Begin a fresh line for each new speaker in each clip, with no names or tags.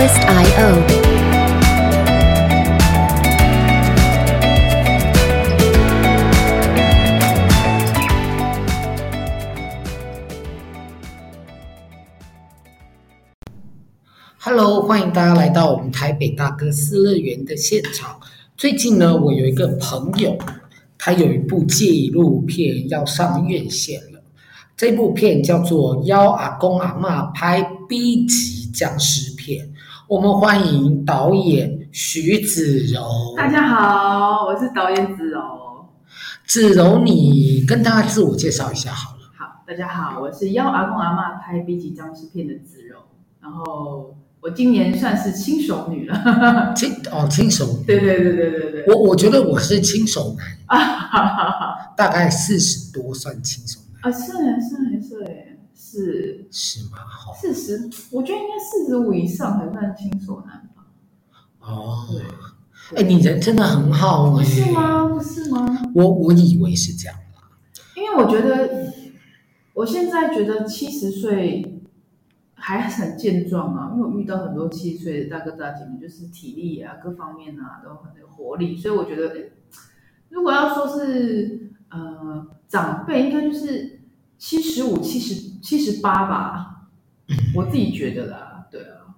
SIO。
Hello，欢迎大家来到我们台北大哥私乐园的现场。最近呢，我有一个朋友，他有一部纪录片要上院线了。这部片叫做《邀阿公阿嬷拍 B 级僵尸片》。我们欢迎导演徐子柔。
大家好，我是导演子柔。
子柔，你跟大家自我介绍一下好了。
好，大家好，我是邀阿公阿嬷拍 B 级僵尸片的子柔。然后。我今年算是轻熟女了，
轻哦，轻熟女，
对对对对对对。
我我觉得我是轻熟男啊，大概四十多算轻熟男
啊，是是是是
是吗？好，
四十，我觉得应该四十五以上才算轻熟男吧。
哦，哎，你人真的很好哎，
是吗？不是吗？
我我以为是这样啦，
因为我觉得我现在觉得七十岁。还很健壮啊，因为我遇到很多七十岁的大哥大姐们，就是体力啊，各方面啊都很有活力，所以我觉得，诶，如果要说是呃长辈，应该就是七十五、七十七十八吧，我自己觉得啦，对啊。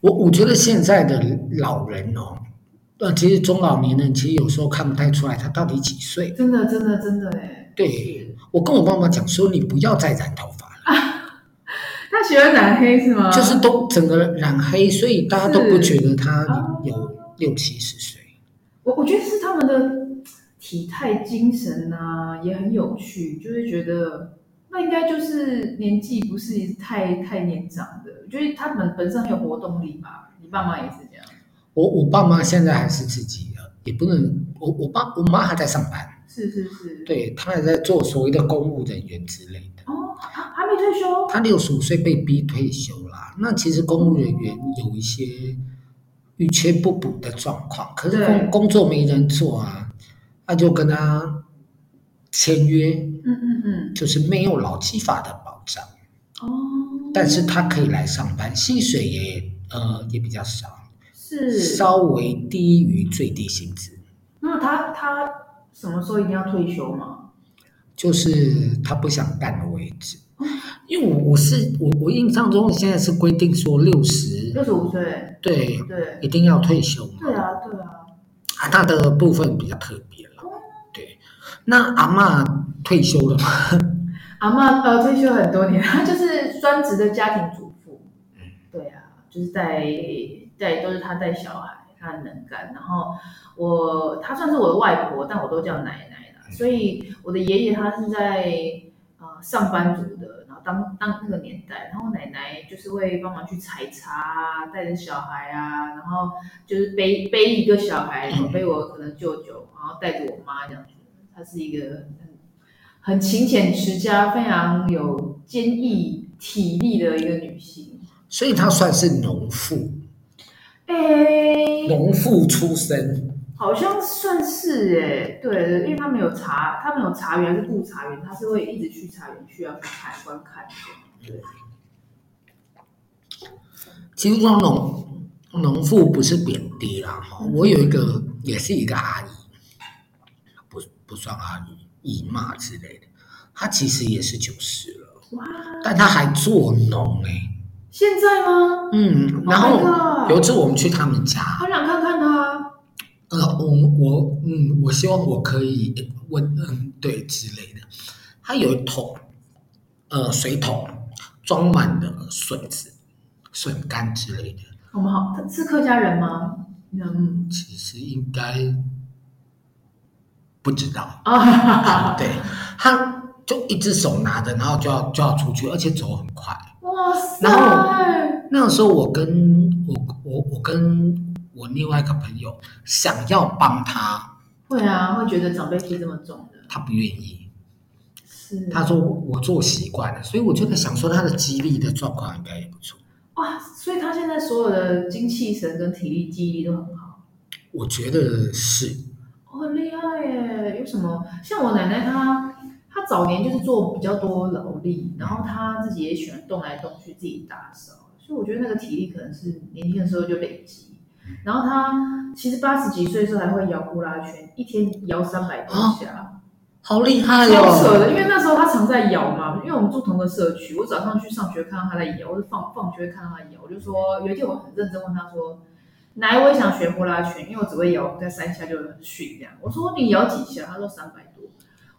我我觉得现在的老人哦，呃，其实中老年人其实有时候看不太出来他到底几岁，
真的，真的，真的，哎。
对，我跟我妈妈讲说，你不要再染头发了。
他喜欢染黑是吗？
就是都整个染黑，所以大家都不觉得他有六七十岁。
我我觉得是他们的体态、精神啊，也很有趣，就会觉得那应该就是年纪不是太太年长的，我觉得他们本身很有活动力吧。你爸妈也是这样？
我我爸妈现在还是自己的，也不能。我我爸我妈还在上班，
是是是，
对，他还在做所谓的公务人员之类的。
哦。还没退休，
他六十五岁被逼退休啦。那其实公务人员有一些欲缺不补的状况，可是工工作没人做啊，那就跟他签约，
嗯嗯嗯，
就是没有劳基法的保障
哦。
但是他可以来上班，薪水也呃也比较少，
是
稍微低于最低薪资。
那他他什么时候一定要退休吗？
就是他不想干的位置。因为我我是我我印象中现在是规定说六十
六十五岁，
对
对，
一定要退休嘛。
对啊对啊，
啊，他的部分比较特别了。对，那阿嬷退休了吗？
阿嬷呃退休很多年，她就是专职的家庭主妇。嗯，对啊，就是带带都是她带小孩，她很能干。然后我她算是我的外婆，但我都叫奶奶的。所以我的爷爷他是在。上班族的，然后当当那个年代，然后奶奶就是会帮忙去采茶啊，带着小孩啊，然后就是背背一个小孩，然后背我可能舅舅，然后带着我妈这样子。她是一个很很勤俭持家、非常有坚毅体力的一个女性。
所以她算是农妇，
哎，
农妇出身。
好像算是哎，对，因为他们有茶，他们有茶园还是顾茶园，他是会一直去茶园去要去看观看的。对，
其实说农农妇不是贬低啦哈，我有一个也是一个阿姨，不不算阿姨，姨妈之类的，他其实也是九十了，哇，但他还做农哎，
现在吗？
嗯，然后有一次我们去他们家，
好想看看他。
呃，我我嗯，我希望我可以问嗯，对之类的。他有一桶，呃，水桶装满了笋子、笋干之类的。
我们好，是客家人吗？嗯，
其实应该不知道
啊。
对，他就一只手拿着，然后就要就要出去，而且走很快。
哇塞！
然后那个时候，我跟我我我跟。我另外一个朋友想要帮他，
会啊，会觉得长辈气这么重的，
他不愿意。
是，
他说我做习惯了，所以我就在想说他的肌力的状况应该也不错。
哇，所以他现在所有的精气神跟体力记忆力都很好。
我觉得是。
哦，很厉害耶！有什么？像我奶奶她，她早年就是做比较多劳力，然后她自己也喜欢动来动去，自己打扫。所以我觉得那个体力可能是年轻的时候就累积。然后她其实八十几岁的时候还会摇呼啦圈，一天摇三百多下。哦
好厉害哦！
超扯的，因为那时候他常在摇嘛，因为我们住同个社区，我早上去上学看到他在摇，我就放放学看到他摇，我就说有一天我很认真问他说，来我也想学呼啦圈，因为我只会摇在三下就很逊这样。我说你摇几下？他说三百多。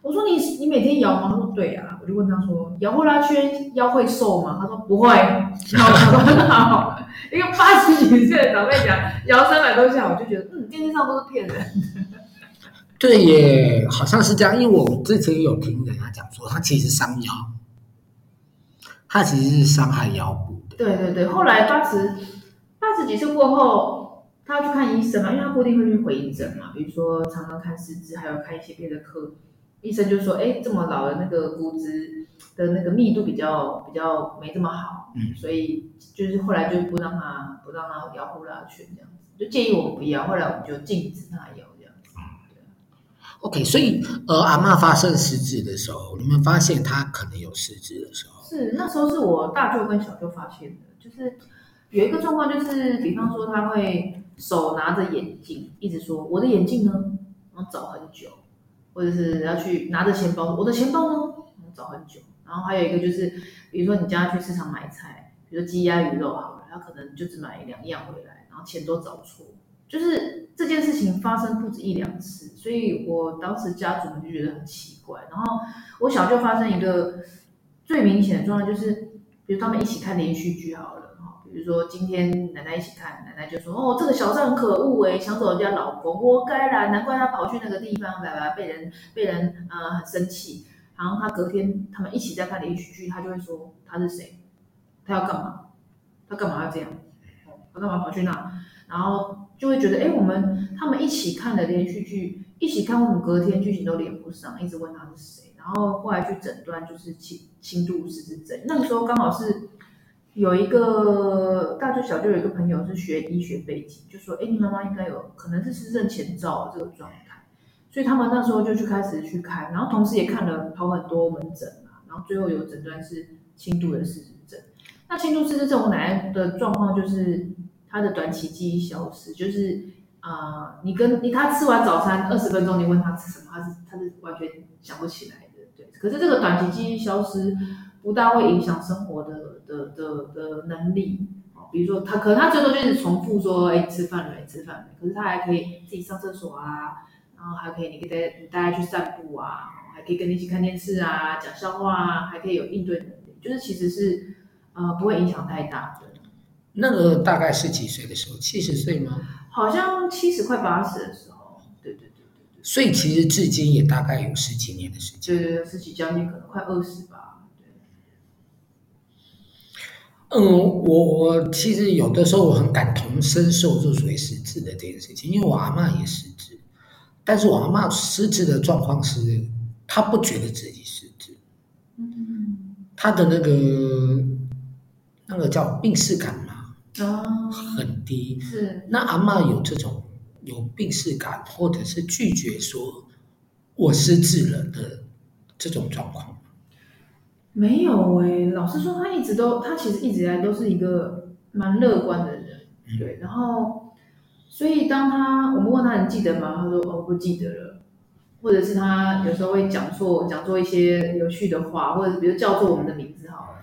我说你你每天摇吗？他说对啊。我就问他说摇呼啦圈腰会瘦吗？他说不会，摇很好。一个八十几岁的长辈讲摇三百多下，我就觉得嗯，电视上都是骗人的。
对耶，好像是这样，因为我之前有听人家讲说，他其实伤腰，他其实是伤害腰部的。
对对对，后来八十八十几岁过后，他要去看医生嘛，因为他固定会去回诊嘛，比如说常常看四肢，还有看一些别的科，医生就说，哎，这么老的那个骨质的那个密度比较比较没这么好，嗯，所以就是后来就不让他不让他摇呼啦圈这样子，就建议我们不要，后来我们就禁止他摇。
OK，所以呃，阿妈发生失智的时候，你们发现他可能有失智的时候？
是那时候是我大舅跟小舅发现的，就是有一个状况，就是比方说他会手拿着眼镜，一直说我的眼镜呢，然后找很久，或者是要去拿着钱包，我的钱包呢，找很久。然后还有一个就是，比如说你叫他去市场买菜，比如说鸡鸭鱼肉好了，他可能就只买两样回来，然后钱都找错。就是这件事情发生不止一两次，所以我当时家族们就觉得很奇怪。然后我小舅发生一个最明显的状况，就是比如他们一起看连续剧好了，比如说今天奶奶一起看，奶奶就说：“哦，这个小三可恶哎，抢走人家老公，活该啦，难怪他跑去那个地方，来来被人被人呃很生气。”然后他隔天他们一起在看连续剧，他就会说：“他是谁？他要干嘛？他干嘛要这样？他干嘛跑去那？”然后。就会觉得，哎，我们他们一起看的连续剧，一起看，我们隔天剧情都连不上，一直问他是谁，然后后来去诊断，就是轻轻度失智症。那个时候刚好是有一个大舅小舅有一个朋友是学医学背景，就说，哎，你妈妈应该有可能是失症前兆这个状态，所以他们那时候就去开始去看，然后同时也看了跑很多门诊啊，然后最后有诊断是轻度的失智症。那轻度失智症，我奶奶的状况就是。她的短期记忆消失，就是啊、呃，你跟你她吃完早餐二十分钟，你问她吃什么，她是她是完全想不起来的，对。可是这个短期记忆消失不大会影响生活的的的的能力，比如说他可能他最多就是重复说，哎，吃饭了没？吃饭没？可是他还可以自己上厕所啊，然后还可以你可以带你带他去散步啊，还可以跟你一起看电视啊，讲笑话啊，还可以有应对能力，就是其实是呃不会影响太大的。
那个大概是几岁的时候？七十岁吗？
好像七十快八十的时候。对对对对对。
所以其实至今也大概有十几年的时间。
对对对，十几将近可能快二十吧。对。
嗯，我我其实有的时候我很感同身受，就属于失智的这件事情，因为我阿嬷也失智，但是我阿嬷失智的状况是，她不觉得自己失智。嗯。她的那个那个叫病视感嘛。
哦，
很低。
是。
那阿嬷有这种有病视感，或者是拒绝说“我失智了”的这种状况吗？
没有哎、欸，老实说，他一直都，他其实一直以来都是一个蛮乐观的人。嗯、对。然后，所以当他我们问他你记得吗？他说哦，我不记得了。或者是他有时候会讲错，讲错一些有趣的话，或者是比如叫错我们的名字好了。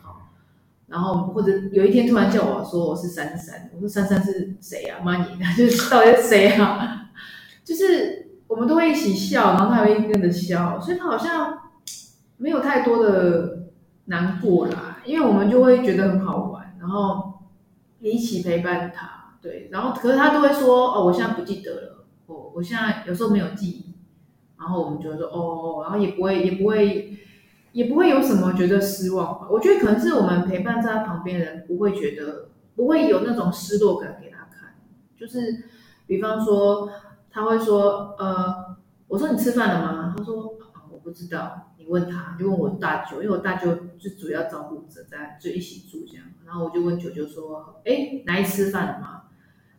然后或者有一天突然叫我说我是珊珊，我说珊珊是谁啊？妈你，就是到底是谁啊？就是我们都会一起笑，然后他会跟着笑，所以他好像没有太多的难过啦，因为我们就会觉得很好玩，然后一起陪伴他，对，然后可是他都会说哦，我现在不记得了，我我现在有时候没有记忆，然后我们就会说哦，然后也不会也不会。也不会有什么觉得失望吧，我觉得可能是我们陪伴在他旁边的人不会觉得，不会有那种失落感给他看。就是，比方说他会说，呃，我说你吃饭了吗？他说，不知道，你问他，就问我大舅，因为我大舅就主要照顾者在，就一起住这样。然后我就问舅舅说，哎，奶奶吃饭了吗？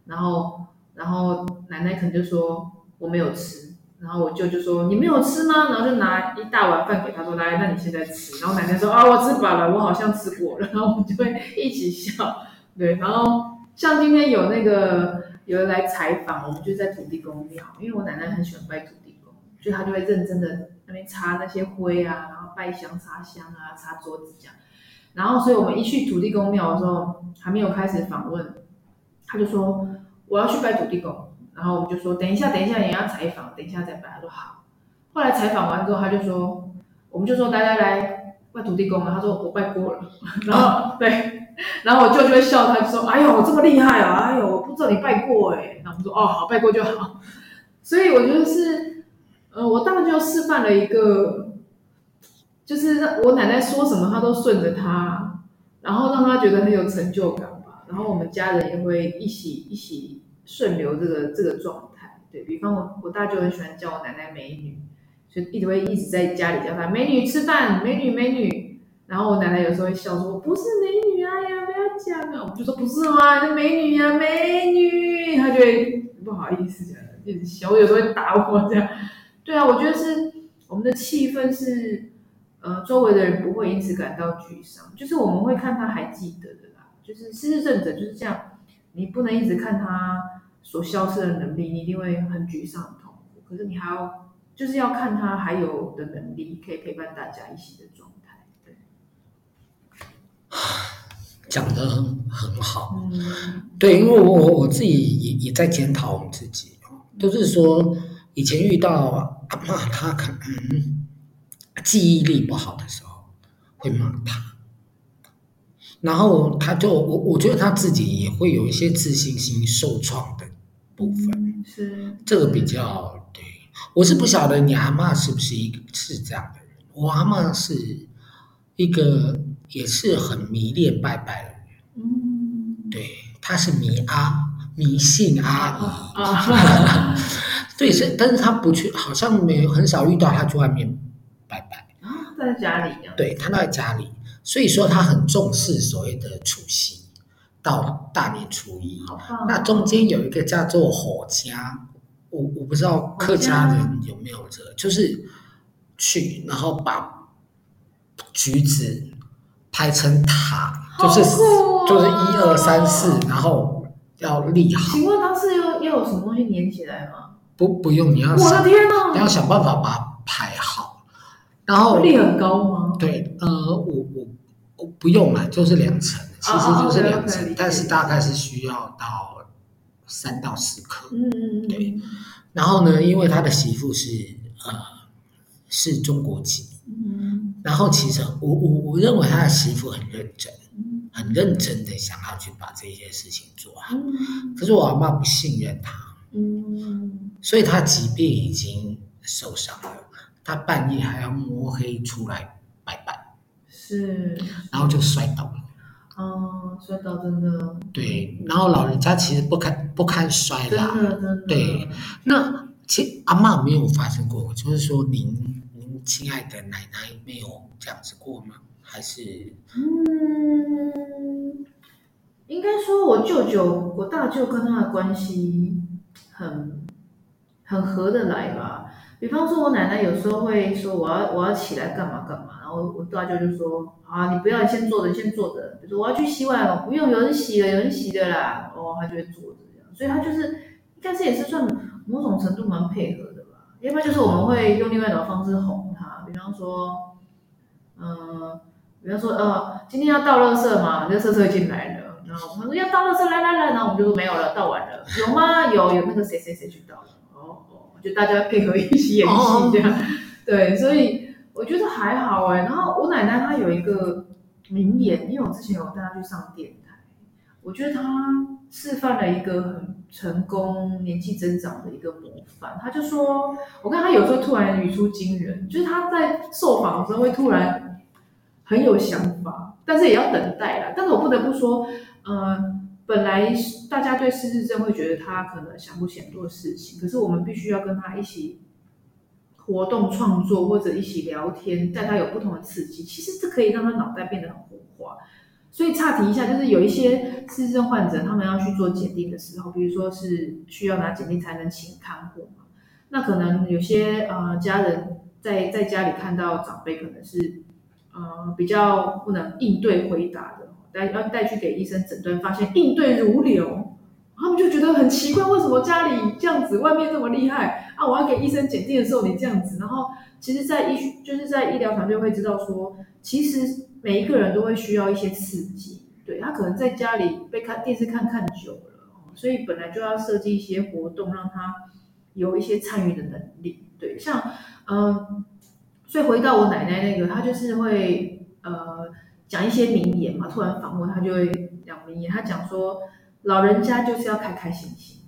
然后，然后奶奶可能就说我没有吃。然后我舅就说：“你没有吃吗？”然后就拿一大碗饭给他说：“来，那你现在吃。”然后奶奶说：“啊，我吃饱了，我好像吃过了。”然后我们就会一起笑，对，然后像今天有那个有人来采访，我们就在土地公庙，因为我奶奶很喜欢拜土地公，所以她就会认真的那边擦那些灰啊，然后拜香插香啊，擦桌子这样。然后，所以我们一去土地公庙的时候，还没有开始访问，他就说我要去拜土地公，然后我们就说等一下，等一下也要采访，等一下再拜。他说好。后来采访完之后，他就说，我们就说来来来拜土地公了。他说我拜过了，然后对，然后我舅就会笑他，就说哎呦我这么厉害啊，哎呦我不知道你拜过哎。然后我们说哦好，拜过就好。所以我觉得是，呃，我大舅示范了一个。就是让我奶奶说什么，他都顺着她，然后让她觉得很有成就感吧。然后我们家人也会一起一起顺流这个这个状态。对，比方我我大舅很喜欢叫我奶奶美女，所以一直会一直在家里叫她美女吃饭，美女美女。然后我奶奶有时候会笑说：“不是美女啊，呀，不要讲啊。”我们就说：“不是吗？是美女啊，美女。”她就会不好意思这样，一直笑。我有时候会打我这样。对啊，我觉得是我们的气氛是。呃，周围的人不会因此感到沮丧，就是我们会看他还记得的啦。就是失智症者就是这样，你不能一直看他所消失的能力，你一定会很沮丧、很痛苦。可是你还要，就是要看他还有的能力，可以陪伴大家一起的状态。对，
讲的很很好。嗯，对，因为我我我自己也也在检讨我们自己，就是说以前遇到阿妈，他可能。记忆力不好的时候，会骂他，然后他就我我觉得他自己也会有一些自信心受创的部分，
是。
这个比较对。我是不晓得你阿嬷是不是一个是这样的人，我阿嬷是一个也是很迷恋拜拜的人，
嗯，
对，他是迷阿迷信阿姨，啊、对，是，但是他不去，好像没有很少遇到他去外面。拜拜
啊，在家里。
对，他都在家里，所以说他很重视所谓的除夕到大年初一。那中间有一个叫做火家，我我不知道客家人有没有这个，就是去然后把橘子排成塔，就是就是一二三四，然后要立好。
请问他是要要有什么东西粘起来吗？
不不用，你要
我的天哪，
你要想办法把它排好。然后
力很高吗？
对，呃，我我我不用了，就是两层，其实就是两层，哦、但是大概是需要到三到四颗。
嗯嗯
嗯对。然后呢，因为他的媳妇是呃是中国籍，
嗯。
然后其实我我我认为他的媳妇很认真，很认真的想要去把这些事情做好。
嗯。
可是我阿妈不信任他。
嗯。
所以他即便已经受伤了。他半夜还要摸黑出来拜拜，
是，
然后就摔倒了。
哦，摔倒真的。
对，然后老人家其实不堪不堪摔啦。
真的真的。
对，那其实阿嬷没有发生过，就是说您您亲爱的奶奶没有这样子过吗？还是？
嗯，应该说我舅舅，我大舅跟他的关系很很合得来吧。比方说，我奶奶有时候会说我要我要起来干嘛干嘛，然后我大舅就说啊，你不要，先坐着，先坐着。比如说我要去洗碗了，不用，有人洗了，有人洗的啦。哦，他就会坐着这样，所以他就是应该是也是算某种程度蛮配合的吧。要不然就是我们会用另外一种方式哄他，比方说，嗯、比方说呃，今天要倒垃圾嘛，垃圾车进来了，然后我们说要到了这，来来来，然后我们就说没有了，倒完了，有吗？有，有那个谁谁谁去到了。哦哦就大家配合一起演戏这样，对，所以我觉得还好哎。然后我奶奶她有一个名言，因为我之前有带她去上电台，我觉得她示范了一个很成功、年纪增长的一个模范。她就说，我看她有时候突然语出惊人，就是她在受访的时候会突然很有想法，但是也要等待啦。但是我不得不说，呃。本来大家对失智症会觉得他可能想不起很多事情，可是我们必须要跟他一起活动创作或者一起聊天，带他有不同的刺激，其实这可以让他脑袋变得很活化。所以岔题一下，就是有一些失智症患者，他们要去做检定的时候，比如说是需要拿检定才能请看护嘛，那可能有些呃家人在在家里看到长辈可能是呃比较不能应对回答的。带要带去给医生诊断，发现应对如流，他们就觉得很奇怪，为什么家里这样子，外面这么厉害啊？我要给医生检定的时候你这样子，然后其实，在医就是在医疗团队会知道说，其实每一个人都会需要一些刺激，对，他可能在家里被看电视看看久了，所以本来就要设计一些活动，让他有一些参与的能力，对，像嗯。所以回到我奶奶那个，她就是会呃讲一些名言嘛。突然访问他就会讲名言，他讲说老人家就是要开开心心，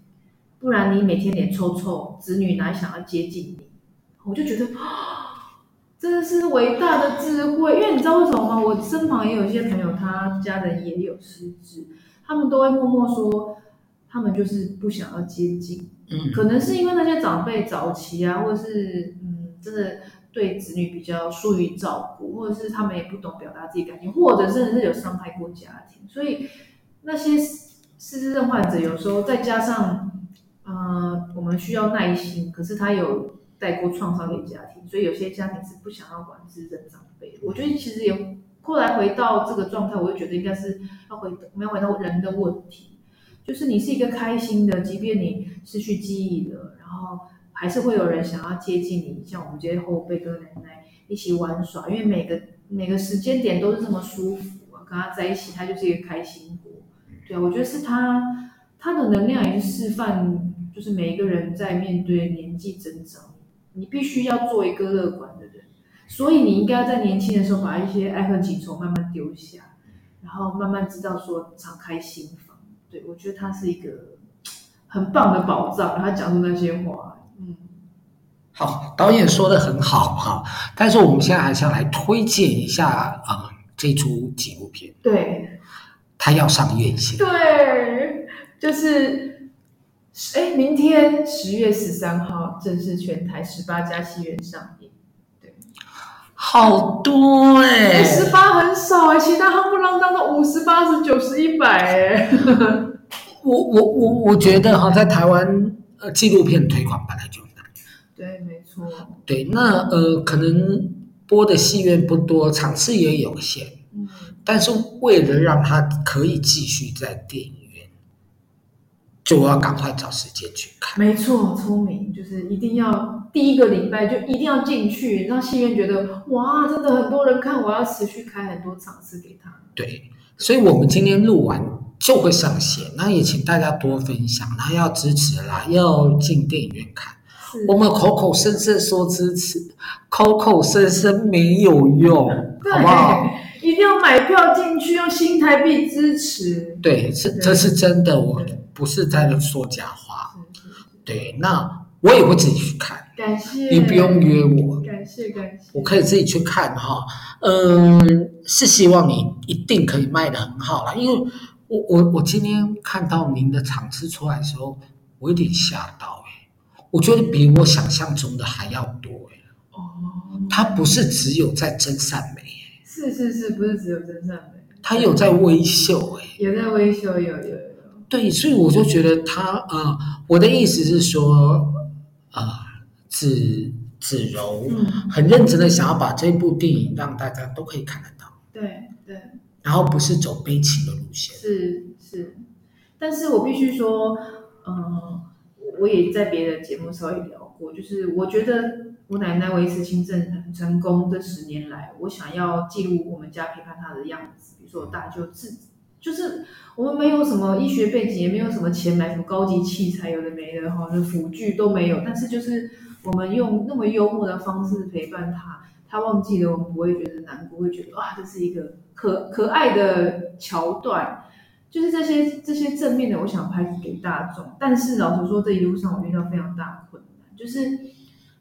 不然你每天脸臭臭，子女哪想要接近你？我就觉得啊，真的是伟大的智慧。因为你知道为什么吗？我身旁也有一些朋友，他家人也有失智，他们都会默默说，他们就是不想要接近。嗯，可能是因为那些长辈早期啊，或者是嗯，真的。对子女比较疏于照顾，或者是他们也不懂表达自己感情，或者甚至是有伤害过家庭，所以那些失智症患者有时候再加上，呃，我们需要耐心，可是他有带过创伤给家庭，所以有些家庭是不想要管失智症长辈。我觉得其实也后来回到这个状态，我就觉得应该是要回我们要回到人的问题，就是你是一个开心的，即便你失去记忆了，然后。还是会有人想要接近你，像我们这些后辈跟奶奶一起玩耍，因为每个每个时间点都是这么舒服啊，跟他在一起，他就是一个开心果。对啊，我觉得是他他的能量也是示范，就是每一个人在面对年纪增长，你必须要做一个乐观的人，所以你应该要在年轻的时候把一些爱恨情仇慢慢丢下，然后慢慢知道说敞开心房。对，我觉得他是一个很棒的宝藏，他讲出那些话。嗯，
好，导演说的很好哈，但是我们现在还是要来推荐一下啊、嗯，这出纪录片。
对，
他要上院线。
对，就是，哎，明天十月十三号正式全台十八家戏院上映。对，
好多哎，
十八很少哎，其他夯不啷当的五十、八十、九十、一百哎。
我我我我觉得哈，在台湾。呃，纪录片推广本来就难。
对，没错。
对，那呃，可能播的戏院不多，场次也有限。嗯。但是为了让它可以继续在电影院，就要赶快找时间去看。
没错，聪明，就是一定要第一个礼拜就一定要进去，让戏院觉得哇，真的很多人看，我要持续开很多场次给他。
对，所以我们今天录完。就会上线，那也请大家多分享，那要支持啦，要进电影院看。我们口口声声说支持，口口声声没有用，好不好？
一定要买票进去，用新台币支持。
对，是这是真的，我不是在那说假话。对，那我也会自己去看。
感谢。
你不用约我。
感谢感谢。
我可以自己去看哈，嗯，是希望你一定可以卖得很好啦，因为。我我我今天看到您的场次出来的时候，我有点吓到哎，我觉得比我想象中的还要多哎。哦，它不是只有在真善美哎。
是是是，不是只有真善美。
它有在微秀哎。
有在微秀，有有有。
对，所以我就觉得他呃，我的意思是说，呃，子子柔很认真的想要把这部电影让大家都可以看得到。
对对。
然后不是走悲情的路线，
是是，但是我必须说，嗯、我也在别的节目稍微聊过，就是我觉得我奶奶维持亲政很成功这十年来，我想要记录我们家陪伴她的样子，比如说我大舅自，就是我们没有什么医学背景，也没有什么钱买什么高级器材，有的没的哈，辅具都没有，但是就是我们用那么幽默的方式陪伴她。他忘记了，我们不会觉得难过，会觉得哇，这是一个可可爱的桥段，就是这些这些正面的，我想拍给大众。但是老实说，这一路上我遇到非常大的困难，就是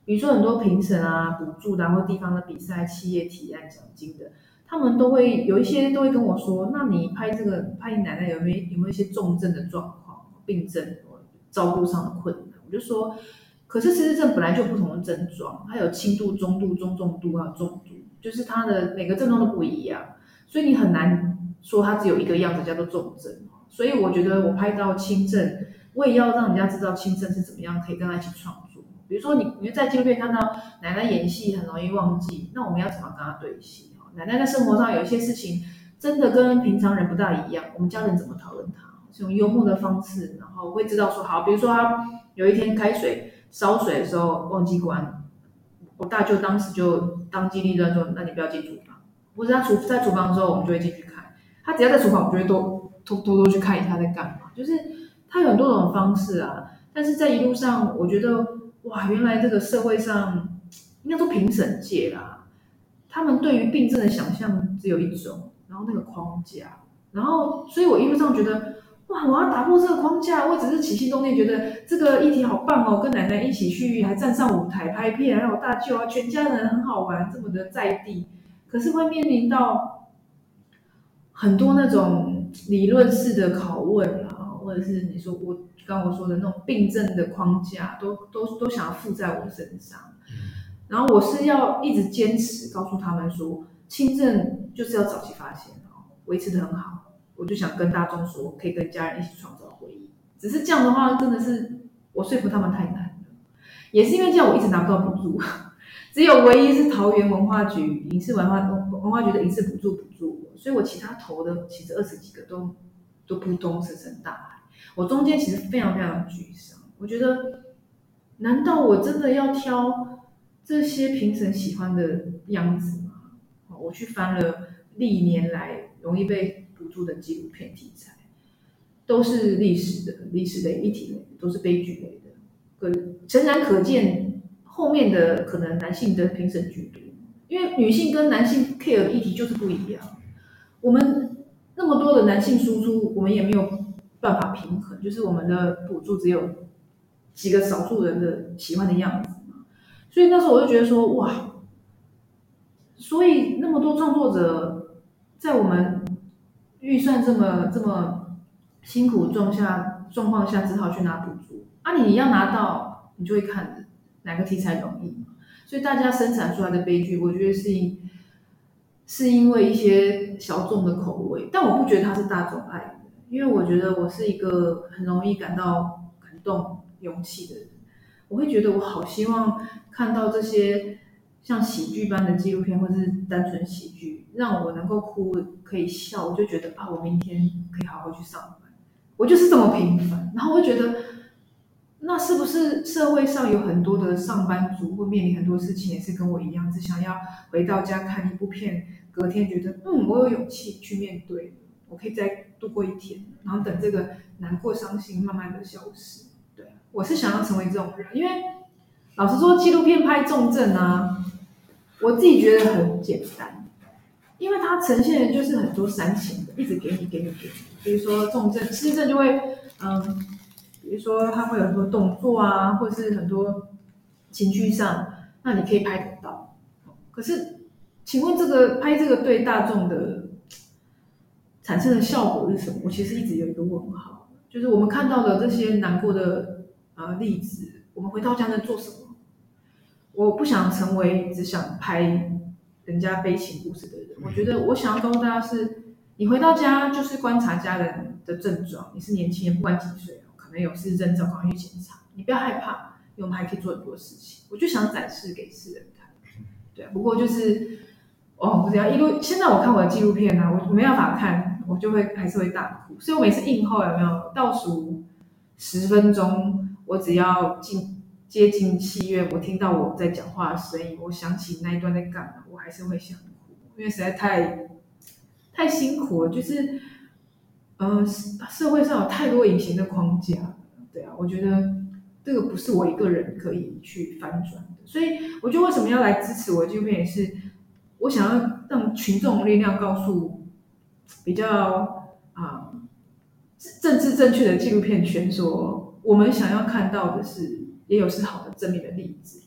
比如说很多评审啊、补助的、啊、或地方的比赛、企业提案奖金的，他们都会有一些都会跟我说，那你拍这个拍你奶奶有没有有没有一些重症的状况、病症、照顾上的困难？我就说。可是失智症本来就不同的症状，它有轻度、中度、中重度还有重度，就是它的每个症状都不一样，所以你很难说它只有一个样子叫做重症。所以我觉得我拍到轻症，我也要让人家知道轻症是怎么样可以跟他一起创作。比如说你你在纪录片看到奶奶演戏很容易忘记，那我们要怎么跟他对戏？奶奶在生活上有一些事情，真的跟平常人不大一样。我们家人怎么讨论他？是用幽默的方式，然后会知道说好，比如说他有一天开水烧水的时候忘记关，我大舅当时就当机立断说：“那你不要进厨房。”或者他厨在厨房的时候，我们就会进去看。他只要在厨房，我就会多偷偷偷去看一下他在干嘛。就是他有很多种方式啊，但是在一路上，我觉得哇，原来这个社会上应该说评审界啦，他们对于病症的想象只有一种，然后那个框架，然后所以我一路上觉得。哇！我要打破这个框架，我只是起心动念，觉得这个议题好棒哦，跟奶奶一起去，还站上舞台拍片，还有大舅啊，全家人很好玩，这么的在地。可是会面临到很多那种理论式的拷问啊，或者是你说我刚刚我说的那种病症的框架，都都都想要附在我身上。然后我是要一直坚持告诉他们说，轻症就是要早期发现哦，维持的很好。我就想跟大众说，可以跟家人一起创造回忆。只是这样的话，真的是我说服他们太难了。也是因为这样，我一直拿不到补助。只有唯一是桃园文化局影视文化文化局的影视补助补助我，所以我其他投的其实二十几个都都扑通石沉大海。我中间其实非常非常沮丧。我觉得，难道我真的要挑这些评审喜欢的样子吗？我去翻了历年来容易被。助的纪录片题材都是历史的、历史类、议题类，都是悲剧类的。可诚然可见，后面的可能男性的评审居多，因为女性跟男性 care 议题就是不一样。我们那么多的男性输出，我们也没有办法平衡，就是我们的补助只有几个少数人的喜欢的样子嘛。所以那时候我就觉得说，哇，所以那么多创作者在我们。预算这么这么辛苦状下状况下，只好去拿补助。啊，你要拿到，你就会看哪个题材容易。所以大家生产出来的悲剧，我觉得是因是因为一些小众的口味，但我不觉得它是大众爱的，因为我觉得我是一个很容易感到感动、勇气的人。我会觉得我好希望看到这些。像喜剧般的纪录片，或者是单纯喜剧，让我能够哭可以笑，我就觉得啊，我明天可以好好去上班。我就是这么平凡。然后我觉得，那是不是社会上有很多的上班族会面临很多事情，也是跟我一样，只想要回到家看一部片，隔天觉得嗯，我有勇气去面对，我可以再度过一天，然后等这个难过、伤心慢慢的消失。对，我是想要成为这种人，因为老实说，纪录片拍重症啊。我自己觉得很简单，因为它呈现的就是很多煽情的，一直给你给你给你。比如说重症、失症就会，嗯，比如说他会有很多动作啊，或者是很多情绪上，那你可以拍得到。可是，请问这个拍这个对大众的产生的效果是什么？我其实一直有一个问号，就是我们看到的这些难过的呃例子，我们回到家能做什么？我不想成为只想拍人家悲情故事的人。我觉得我想要告诉大家是，你回到家就是观察家人的症状。你是年轻人，不管几岁，可能有失智症，赶快去检查。你不要害怕，因为我们还可以做很多事情。我就想展示给世人看。对，不过就是哦，我只要一路。现在我看我的纪录片呢、啊，我没办法看，我就会还是会大哭。所以我每次映后有没有倒数十分钟，我只要进。接近七月，我听到我在讲话的声音，我想起那一段在干嘛，我还是会想哭，因为实在太太辛苦了。就是，嗯、呃，社会上有太多隐形的框架，对啊，我觉得这个不是我一个人可以去翻转的。所以，我觉得为什么要来支持我的纪录片，也是我想要让群众力量告诉比较啊、政治正确的纪录片圈说，我们想要看到的是。也有是好的正面的例子，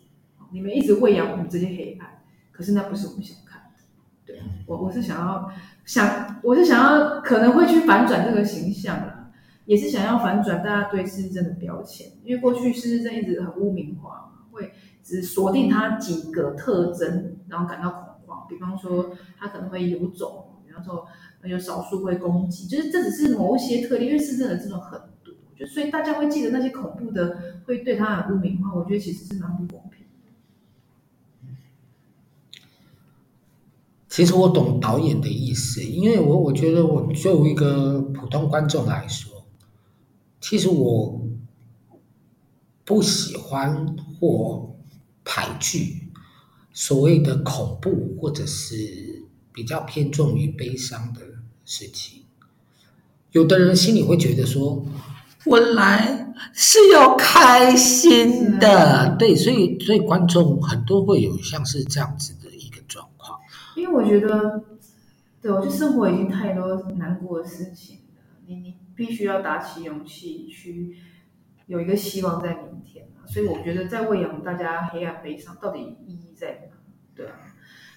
你们一直喂养我们这些黑暗，可是那不是我们想看的。对，我我是想要想，我是想要可能会去反转这个形象啦，也是想要反转大家对失智症的标签，因为过去失智症一直很污名化，会只锁定它几个特征，然后感到恐慌，比方说它可能会有肿，比方说有少数会攻击，就是这只是某一些特例，因为失智症的这种很。所以大家会记得那些恐怖的，会对他很污名化。我觉得其实是蛮不公平。
其实我懂导演的意思，因为我我觉得我作为一个普通观众来说，其实我不喜欢或排拒所谓的恐怖或者是比较偏重于悲伤的事情。有的人心里会觉得说，我来是要开心的，对，所以所以观众很多会有像是这样子的一个状况。
因为我觉得，对，我觉得生活已经太多难过的事情了，你你必须要打起勇气去有一个希望在明天啊。所以我觉得在喂养大家黑暗悲伤到底意义在哪？对啊，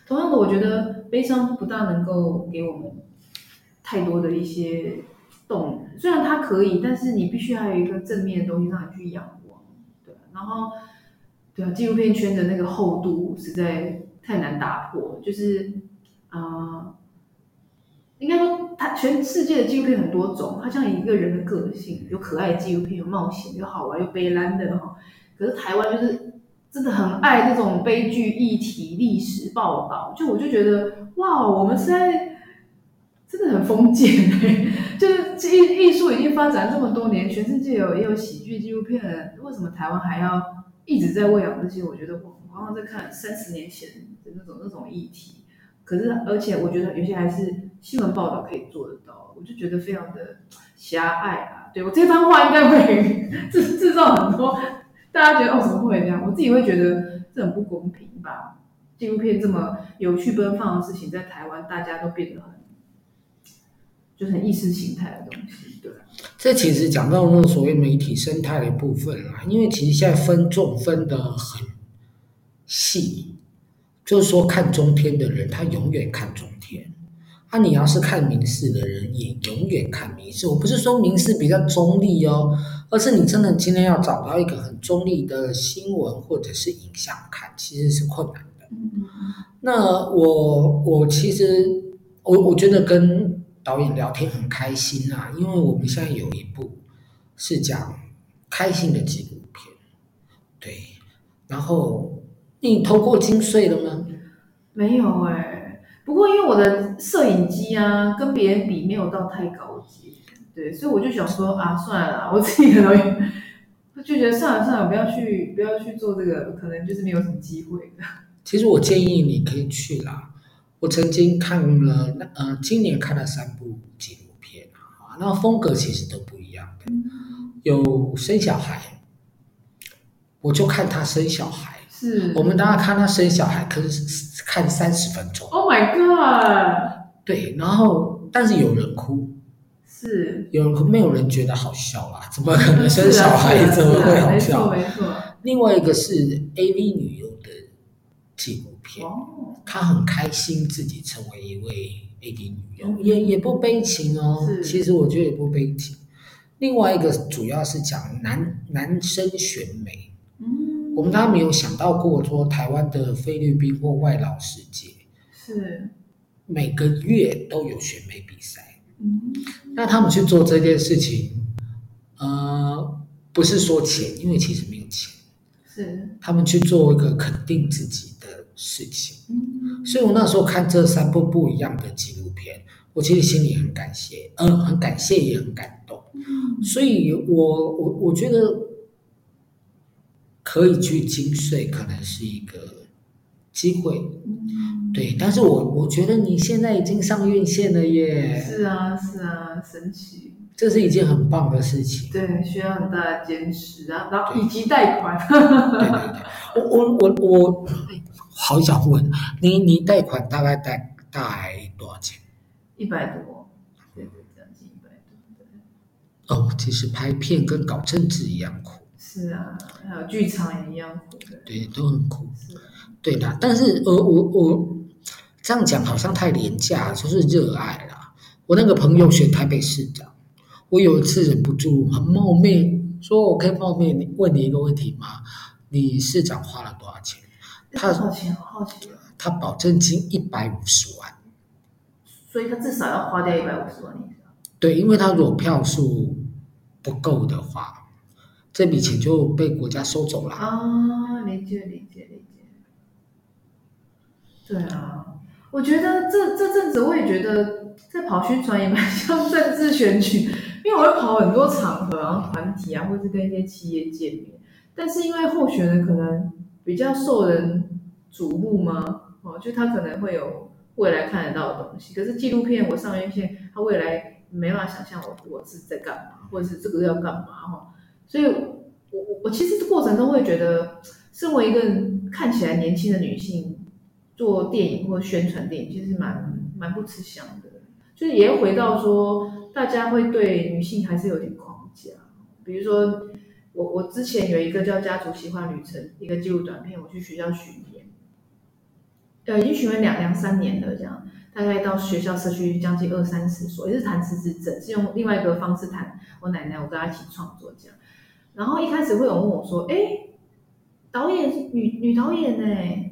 同样的，我觉得悲伤不大能够给我们太多的一些动，虽然它可以，但是你必须还有一个正面的东西让你去仰望。对，然后对啊，纪录片圈的那个厚度实在。太难打破，就是，啊、应该说，它全世界的纪录片很多种，它像一个人的个性，有可爱纪录片，有冒险，有好玩，有悲凉的哈。可是台湾就是真的很爱这种悲剧议题、历史报道，就我就觉得，哇，我们现在真的很封建，就是艺艺术已经发展这么多年，全世界有也有喜剧纪录片，为什么台湾还要一直在喂养这些？我觉得我我刚刚在看三十年前的。那种那种议题，可是而且我觉得有些还是新闻报道可以做得到，我就觉得非常的狭隘啊。对，我这番话应该会制制造很多大家觉得哦，怎么会这样？我自己会觉得这很不公平吧。纪录片这么有趣奔放的事情，在台湾大家都变得很就是很意识形态的东西，对。
这其实讲到那所谓媒体生态的部分啦，因为其实现在分众分的很细。就是说，看中天的人，他永远看中天。啊，你要是看民视的人，也永远看民视。我不是说民视比较中立哦，而是你真的今天要找到一个很中立的新闻或者是影像看，其实是困难的。那我我其实我我觉得跟导演聊天很开心啊，因为我们现在有一部是讲开心的纪录片，对，然后。你投过金穗了吗？
没有哎、欸，不过因为我的摄影机啊，跟别人比没有到太高级，对，所以我就想说啊，算了，我自己很容易就觉得算了算了，不要去不要去做这个，可能就是没有什么机会的。
其实我建议你可以去啦。我曾经看了，呃，今年看了三部纪录片啊，那风格其实都不一样的。有生小孩，我就看他生小孩。
是
我们大家看他生小孩，可是看三十分钟。
Oh my god！
对，然后但是有人哭，
是
有人哭，没有人觉得好笑啦。怎么可能生小孩怎么会好笑？
没错没错。
另外一个是 AV 女优的纪录片，哦，她很开心自己成为一位 AV 女优，嗯、也也不悲情哦。其实我觉得也不悲情。另外一个主要是讲男男生选美。嗯我们大家没有想到过，说台湾的菲律宾或外劳世界
是
每个月都有选美比赛。嗯，那他们去做这件事情，呃，不是说钱，因为其实没有钱。
是
他们去做一个肯定自己的事情。嗯，所以我那时候看这三部不一样的纪录片，我其实心里很感谢，嗯、呃，很感谢也很感动。嗯，所以我我我觉得。可以去金穗，可能是一个机会，嗯，对。但是我我觉得你现在已经上院线了耶。
是啊，是啊，神奇。
这是一件很棒的事情。
对，需要很大的坚持啊，然后以及贷款。
对对对，我我我我，好想问你，你贷款大概贷大概多少钱？
一百多，对对，将近一百多。
哦，其实拍片跟搞政治一样苦。
是啊，还有剧场也一样苦。
对，都很苦。是，对的。但是，我，我我这样讲好像太廉价，就是热爱啦。我那个朋友选台北市长，我有一次忍不住很冒昧说：“我可以冒昧问你一个问题吗？你市长花了多少钱？”他
多少钱？好奇。
他保证金一百五十万。
所以他至少要花掉一百五十万，以上？
对，因为他如果票数不够的话。这笔钱就被国家收走了啊！
理解理解理解。对啊，我觉得这这阵子我也觉得在跑宣传也蛮像政治选举，因为我会跑很多场合，然后团体啊，或是跟一些企业见面。但是因为候选人可能比较受人瞩目吗，哦，就他可能会有未来看得到的东西。可是纪录片我上院线，他未来没办法想象我我是在干嘛，或者是这个要干嘛哈。所以我我我其实过程中会觉得，身为一个看起来年轻的女性。做电影或宣传电影，其实蛮蛮不吃香的。就是也回到说，大家会对女性还是有点框架。比如说，我我之前有一个叫《家族奇幻旅程》一个纪录短片，我去学校巡演，呃，已经巡演两两三年了，这样大概到学校社区将近二三十所，也是谈失智症，是用另外一个方式谈我奶奶，我跟她一起创作这样。然后一开始会有问我说：“哎，导演是女女导演呢？”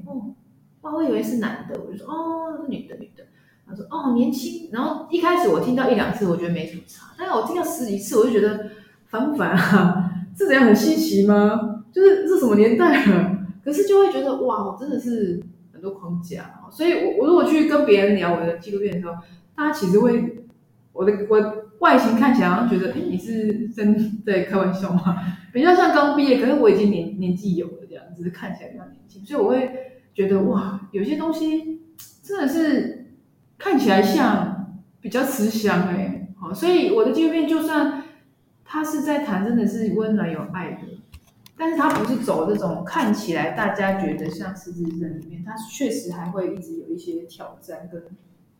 哦。哇我以为是男的，我就说哦，是女的，女的。他说哦，年轻。然后一开始我听到一两次，我觉得没什么差。但是我听到十几次，我就觉得烦不烦啊？是怎样很稀奇吗？就是这什么年代了？可是就会觉得哇，我真的是多框架。所以我我如果去跟别人聊我的纪录片的时候，大家其实会我的我外形看起来好像觉得，哎，你是真在开玩笑吗？比较像刚毕业，可是我已经年年纪有了这样，只是看起来比较年轻，所以我会。觉得哇，有些东西真的是看起来像比较慈祥哎，好，所以我的纪录片就算它是在谈真的是温暖有爱的，但是它不是走这种看起来大家觉得像失智症里面，它确实还会一直有一些挑战跟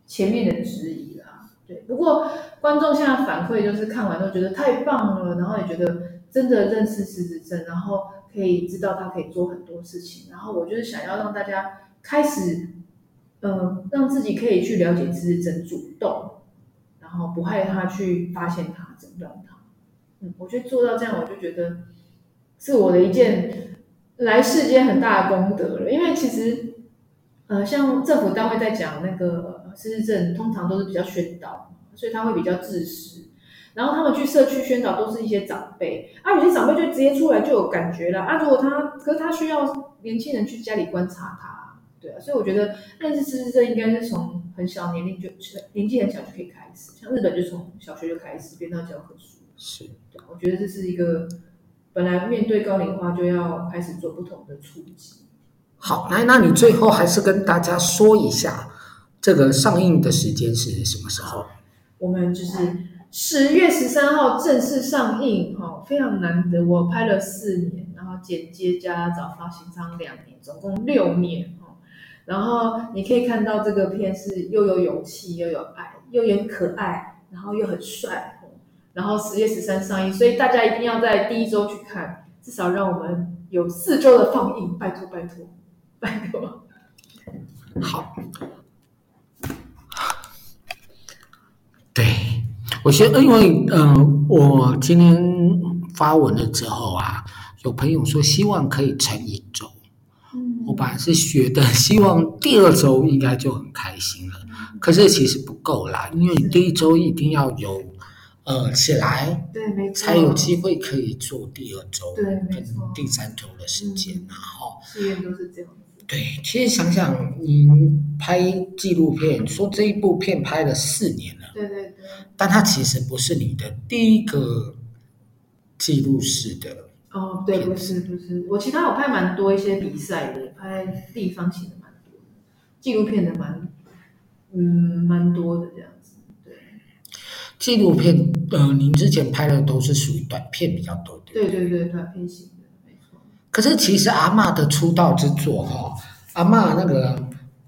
前面的质疑啦。对，不过观众现在反馈就是看完都觉得太棒了，然后也觉得真的认识失智症，然后。可以知道他可以做很多事情，然后我就是想要让大家开始，呃，让自己可以去了解失智症，主动，然后不害怕去发现它、诊断它。嗯，我觉得做到这样，我就觉得是我的一件来世间很大的功德了。因为其实，呃，像政府单位在讲那个失智症，通常都是比较宣导，所以他会比较自私。然后他们去社区宣导，都是一些长辈啊，有些长辈就直接出来就有感觉了啊。如果他，可是他需要年轻人去家里观察他，对啊。所以我觉得认识失智症应该是从很小年龄就年纪很小就可以开始，像日本就从小学就开始编到教科书。是，对，我觉得这是一个本来面对高龄化就要开始做不同的触及。
好，来，那你最后还是跟大家说一下这个上映的时间是什么时候？
我们就是。十月十三号正式上映，哈，非常难得。我拍了四年，然后剪接加找发行商两年，总共六年，哈。然后你可以看到这个片是又有勇气又有爱，又很可爱，然后又很帅，然后十月十三上映，所以大家一定要在第一周去看，至少让我们有四周的放映，拜托拜托 拜托。
好，对。我先，因为嗯、呃，我今天发文了之后啊，有朋友说希望可以撑一周。嗯，我本来是学的希望第二周应该就很开心了，可是其实不够啦，因为第一周一定要有呃起来，
对，没错，
才有机会可以做第二周，
对，没错，
第三周的时间，然后
戏院都是这样。
对，其实想想，你拍纪录片，说这一部片拍了四年了，
对对对，
但它其实不是你的第一个记录式的。
哦，对，不是不是，我其他我拍蛮多一些比赛的，拍地方性的蛮多的，纪录片的蛮，嗯，蛮多的这样
纪录片，呃，您之前拍的都是属于短片比较多的。
对对对，短片型的，没错。
可是其实阿嬷的出道之作哈，阿嬷那个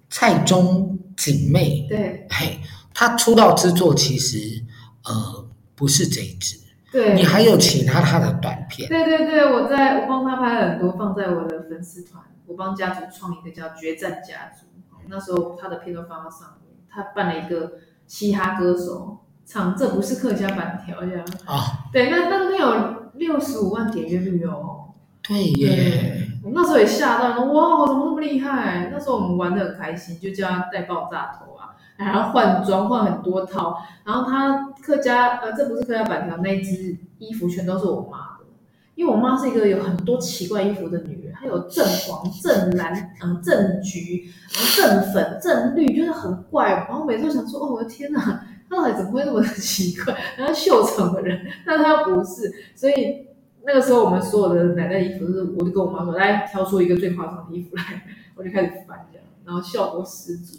蔡中景妹，
对，
嘿，她出道之作其实呃不是这一支，
对，
你还有其他她的短片，
对对对，我在我帮她拍了很多，放在我的粉丝团，我帮家族创一个叫决战家族，那时候她的片都放到上面，她办了一个嘻哈歌手唱这不是客家板条这样啊，哦、对，那那都有六十五万点阅率哦。
对耶，
我那时候也吓到，说哇，怎么那么厉害？那时候我们玩的很开心，就叫他戴爆炸头啊，还要换装换很多套。然后他客家呃，这不是客家板条那一只衣服全都是我妈的，因为我妈是一个有很多奇怪衣服的女人，她有正黄、正蓝、嗯正橘、然后正粉、正绿，就是很怪。然后每次都想说，哦，我的天哪，她到底怎么会那么奇怪？然后秀场的人，但他又不是。所以那个时候，我们所有的奶奶衣服，就是我就跟我妈说，来挑出一个最夸张的衣服来，我就开始翻这样，然后效果十足。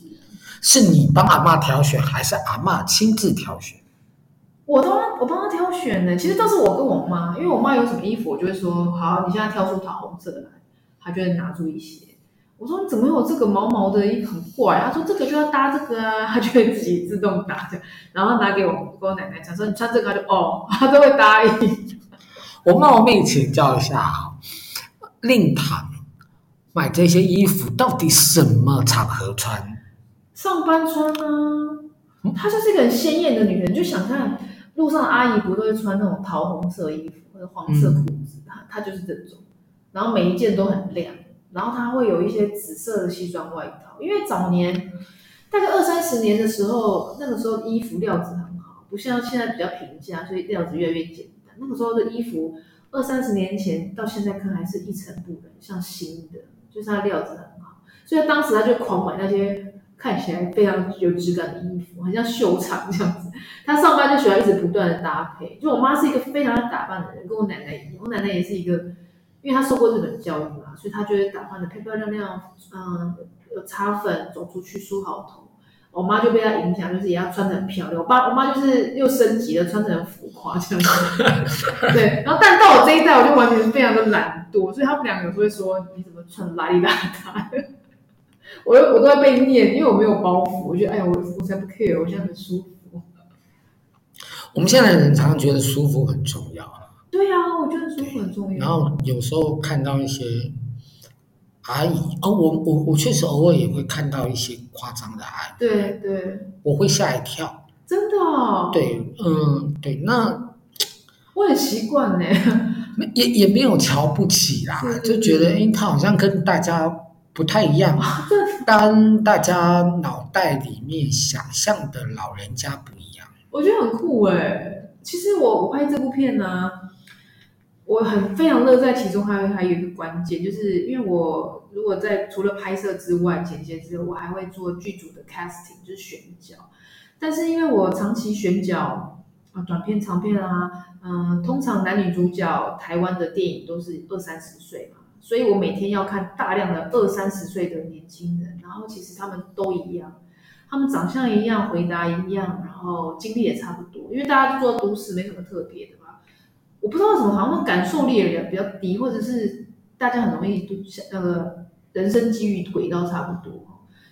是你帮阿妈挑选，还是阿妈亲自挑选？
我帮他，我帮他挑选的，其实都是我跟我妈，因为我妈有什么衣服，我就会说好，你现在挑出桃红色的来，她就会拿出一些。我说你怎么有这个毛毛的衣服很怪？他说这个就要搭这个啊，他就会自己自动搭这样，然后拿给我跟我奶奶讲说你穿这个，他就哦，他都会答应。
我冒昧请教一下啊，令堂买这些衣服到底什么场合穿？
上班穿啊，她就是一个很鲜艳的女人，就想看。路上阿姨不都会穿那种桃红色衣服或者黄色裤子？她她、嗯、就是这种，然后每一件都很亮，然后他会有一些紫色的西装外套。因为早年大概二三十年的时候，那个时候衣服料子很好，不像现在比较平价，所以料子越来越简单。那个时候的衣服二三十年前到现在看还是一尘不染，像新的，就是它料子很好，所以当时他就狂买那些。看起来非常有质感的衣服，很像秀场这样子。他上班就喜欢一直不断的搭配。就我妈是一个非常爱打扮的人，跟我奶奶一样。我奶奶也是一个，因为他受过日本教育嘛，所以他觉得打扮的漂漂亮亮，嗯，有擦粉，走出去梳好头。我妈就被他影响，就是也要穿得很漂亮。我爸我妈就是又升级了，穿得很浮夸这样子。对，然后但到我这一代，我就完全是非常的懒惰，所以他们两个都会说，你怎么穿邋里邋遢？我又我都在被念，因为我没有包袱。我觉得，哎呀，我我才不 care，我现在很舒服。
我们现在人常常觉得舒服很重要。
对呀、啊，我觉得舒服很重要。
然后有时候看到一些阿姨，哦，我我我确实偶尔也会看到一些夸张的阿姨。
对对。
我会吓一跳。
真的、哦？
对，嗯，对，那
我很习惯呢。
也也没有瞧不起啦，对对对，就觉得，哎，他好像跟大家。不太一样，当 大家脑袋里面想象的老人家不一样。
我觉得很酷哎！其实我我拍这部片呢、啊，我很非常乐在其中。还有还有一个关键，就是因为我如果在除了拍摄之外、剪接之外，我还会做剧组的 casting，就是选角。但是因为我长期选角啊，短片、长片啊，嗯、通常男女主角台湾的电影都是二三十岁嘛。所以我每天要看大量的二三十岁的年轻人，然后其实他们都一样，他们长相一样，回答一样，然后经历也差不多，因为大家都做都市，没什么特别的。我不知道为什么，好像感受力的人比较低，或者是大家很容易都那个人生机遇轨道差不多，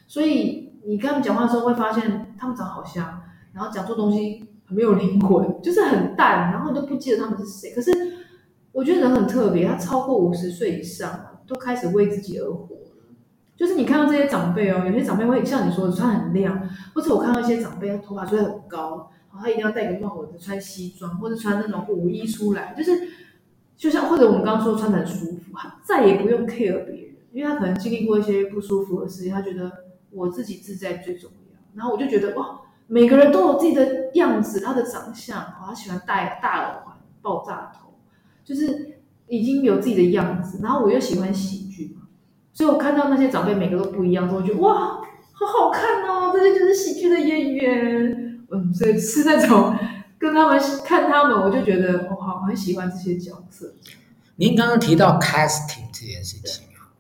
所以你跟他们讲话的时候会发现他们长好像，然后讲出东西很没有灵魂，就是很淡，然后都不记得他们是谁，可是。我觉得人很特别，他超过五十岁以上都开始为自己而活。就是你看到这些长辈哦，有些长辈会像你说的穿很亮，或者我看到一些长辈他头发吹很高，然后他一定要戴个帽子，穿西装或者穿那种舞衣出来，就是就像或者我们刚刚说穿的很舒服，他再也不用 care 别人，因为他可能经历过一些不舒服的事情，他觉得我自己自在最重要。然后我就觉得哇，每个人都有自己的样子，他的长相，他喜欢戴大耳环、爆炸头。就是已经有自己的样子，然后我又喜欢喜剧嘛，所以我看到那些长辈每个都不一样，我觉得哇，好好看哦，这些就是喜剧的演员，嗯，所以是那种 跟他们看他们，我就觉得我好很喜欢这些角色。
您刚刚提到 casting 这件事情啊，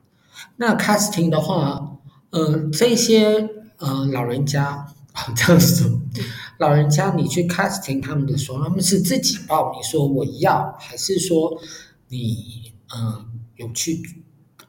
那 casting 的话，呃，这些呃老人家好这样子。老人家，你去 casting 他们的时候，他们是自己报你说我要，还是说你嗯有去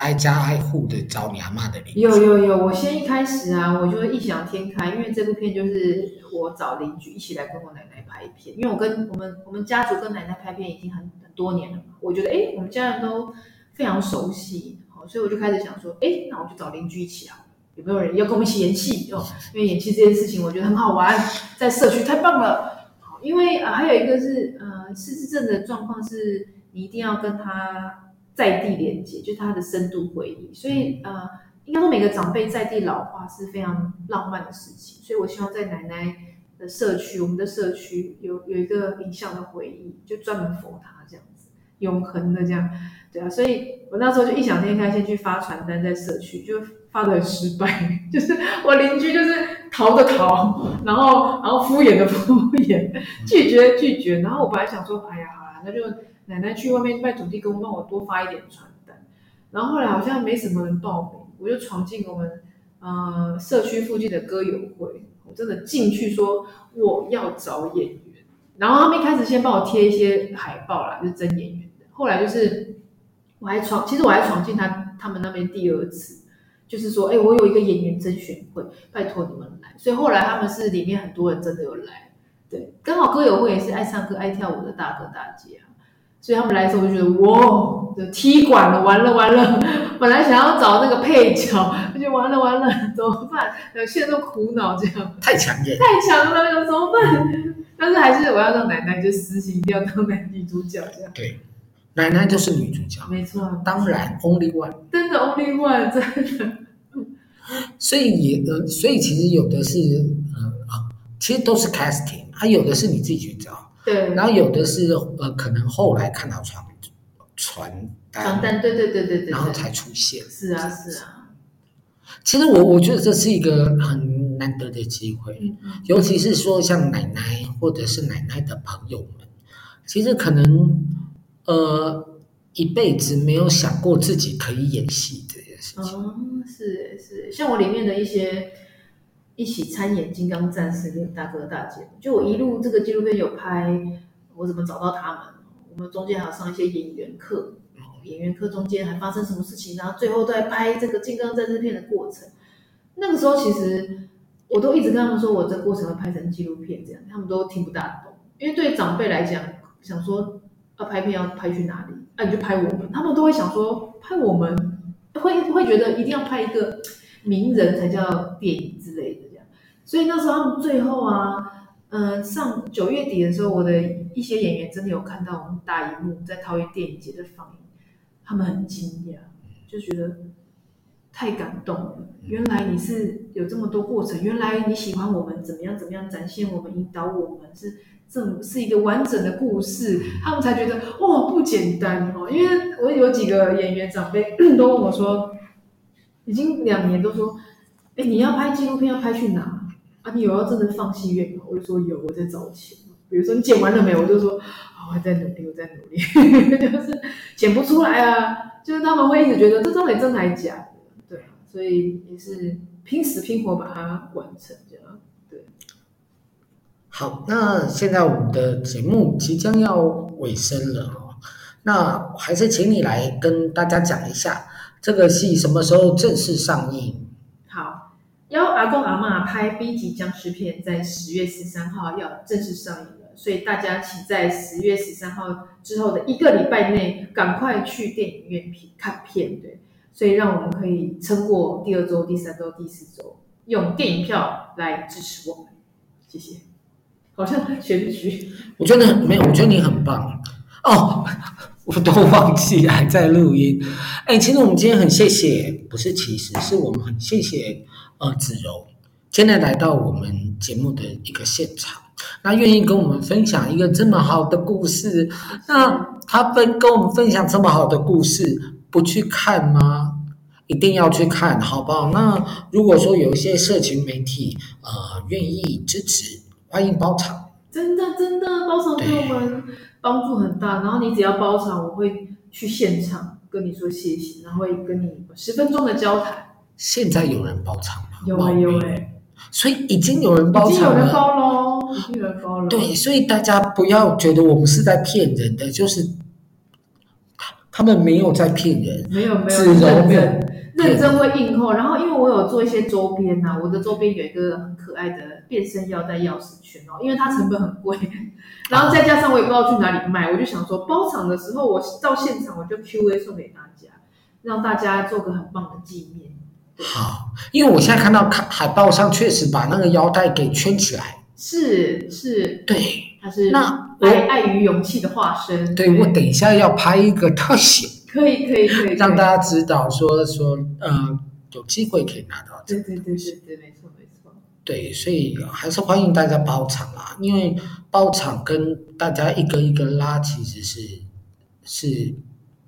挨家挨户的找你阿妈的邻居？
有有有，我先一开始啊，我就会异想天开，因为这部片就是我找邻居一起来跟我奶奶拍片，因为我跟我们我们家族跟奶奶拍片已经很很多年了嘛，我觉得哎，我们家人都非常熟悉，好，所以我就开始想说，哎，那我就找邻居一起啊。有没有人要跟我们一起演戏？哦，因为演戏这件事情，我觉得很好玩，在社区太棒了。好，因为啊，还有一个是呃，失智症的状况是，你一定要跟他在地连接，就是他的深度回忆。所以呃，应该说每个长辈在地老化是非常浪漫的事情。所以我希望在奶奶的社区，我们的社区有有一个影像的回忆，就专门 for 他这样子。永恒的这样，对啊，所以我那时候就异想天开，先去发传单在社区，就发的很 失败，就是我邻居就是逃的逃，然后然后敷衍的敷衍，拒绝拒绝，然后我本来想说，哎呀，那就奶奶去外面拜土地公，帮我多发一点传单，然后后来好像没什么人报名，我就闯进我们呃社区附近的歌友会，我真的进去说我要找演员。然后他们一开始先帮我贴一些海报啦，就是征演员的。后来就是我还闯，其实我还闯进他他们那边第二次，就是说，哎，我有一个演员甄选会，拜托你们来。所以后来他们是里面很多人真的有来，对，刚好歌友会也是爱唱歌爱跳舞的大哥大姐啊，所以他们来的时候我就觉得哇，就踢馆了，完了完了，本来想要找那个配角，我就完了完了，怎么办？现在都苦恼这样，
太强烈，
太强了，有怎么办？但是还是我要让奶奶就实行一定要当男女主角这样。
对，奶奶就是女主角。
没错，
当然 only one。
真的 only one，真的。
所以也呃，所以其实有的是呃啊，其实都是 casting，还有的是你自己去找。
对。
然后有的是呃，可能后来看到传传单。
传单，对对对对对。
然后才出现。
是啊是啊。
其实我我觉得这是一个很难得的机会，尤其是说像奶奶或者是奶奶的朋友们，其实可能呃一辈子没有想过自己可以演戏这件事情。
哦，是是，像我里面的一些一起参演《金刚战士》的大哥大姐，就我一路这个纪录片有拍，我怎么找到他们？我们中间还要上一些演员课。演员课中间还发生什么事情？然后最后在拍这个《金刚战士片》的过程，那个时候其实我都一直跟他们说，我这过程会拍成纪录片，这样他们都听不大懂。因为对长辈来讲，想说要拍片要拍去哪里？那、啊、你就拍我们，他们都会想说拍我们，会会觉得一定要拍一个名人才叫电影之类的。所以那时候他们最后啊，嗯、呃，上九月底的时候，我的一些演员真的有看到我们大荧幕在桃园电影节的放映。他们很惊讶，就觉得太感动了。原来你是有这么多过程，原来你喜欢我们怎么样怎么样展现我们，引导我们是这是一个完整的故事，他们才觉得哇不简单哦。因为我有几个演员长辈 都问我说，已经两年都说，哎，你要拍纪录片要拍去哪啊？你有要真的放戏院吗？我就说有，我在找钱。比如说你剪完了没？我就说啊。我还在努力，我在努力，就是剪不出来啊！就是他们会一直觉得这到底真还假的，对，所以也是拼死拼活把它完成这样，对。
好，那现在我们的节目即将要尾声了哦，那还是请你来跟大家讲一下这个戏什么时候正式上映？
好，邀阿公阿嬷拍 B 级僵尸片，在十月十三号要正式上映了。所以大家请在十月十三号之后的一个礼拜内赶快去电影院片看片，对，所以让我们可以撑过第二周、第三周、第四周，用电影票来支持我们，谢谢。好像选举，
我觉得没有，我觉得你很棒哦，我都忘记还在录音。哎，其实我们今天很谢谢，不是其实是我们很谢谢呃子柔，今天来到我们节目的一个现场。那愿意跟我们分享一个这么好的故事，那他分跟我们分享这么好的故事，不去看吗？一定要去看，好不好？那如果说有一些社群媒体呃愿意支持，欢迎包场。
真的真的包场对我们帮助很大。然后你只要包场，我会去现场跟你说谢谢，然后会跟你十分钟的交谈。
现在有人包场吗？
有啊有哎。
所以已经有人包场了，已经有人包
喽，已经有人包了。
对，所以大家不要觉得我们是在骗人的，就是他们没有在骗人，
没有没有认真认真会应后。然后因为我有做一些周边呐、啊，我的周边有一个很可爱的变身腰带钥匙圈哦，因为它成本很贵，然后再加上我也不知道去哪里卖，我就想说包场的时候我到现场我就 Q A 送给大家，让大家做个很棒的纪念。
好，因为我现在看到看海报上确实把那个腰带给圈起来，
是是，
对，
它是那爱爱与勇气的化身。
对，对我等一下要拍一个特写，
可以可以可以，
让大家知道说说，呃，有机会可以拿到这。
对对对对对，没错没错。
对，所以还是欢迎大家包场啊，因为包场跟大家一个一个拉，其实是是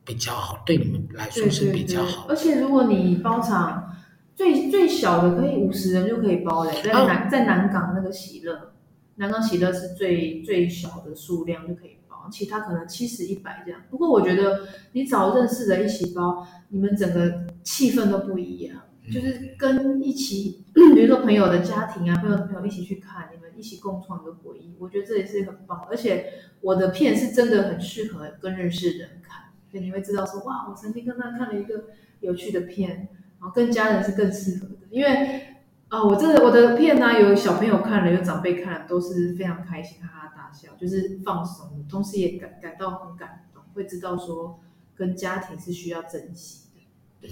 比较好，对你们来说是比较好。
而且如果你包场最最小的可以五十人就可以包嘞，在南、啊、在南港那个喜乐，南港喜乐是最最小的数量就可以包，其他可能七十一百这样。不过我觉得你找认识的一起包，你们整个气氛都不一样。就是跟一起，比如说朋友的家庭啊，朋友的朋友一起去看，你们一起共创一个回忆，我觉得这也是很棒。而且我的片是真的很适合跟认识的人看，所以你会知道说，哇，我曾经跟他看了一个有趣的片，然后跟家人是更适合的。因为啊、呃，我这个我的片呢、啊，有小朋友看了，有长辈看了，都是非常开心，哈哈大笑，就是放松，同时也感感到很感动，会知道说跟家庭是需要珍惜的。对，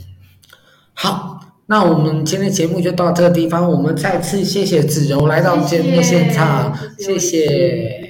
好。那我们今天的节目就到这个地方，我们再次谢谢子柔来到我们节目现场，谢谢。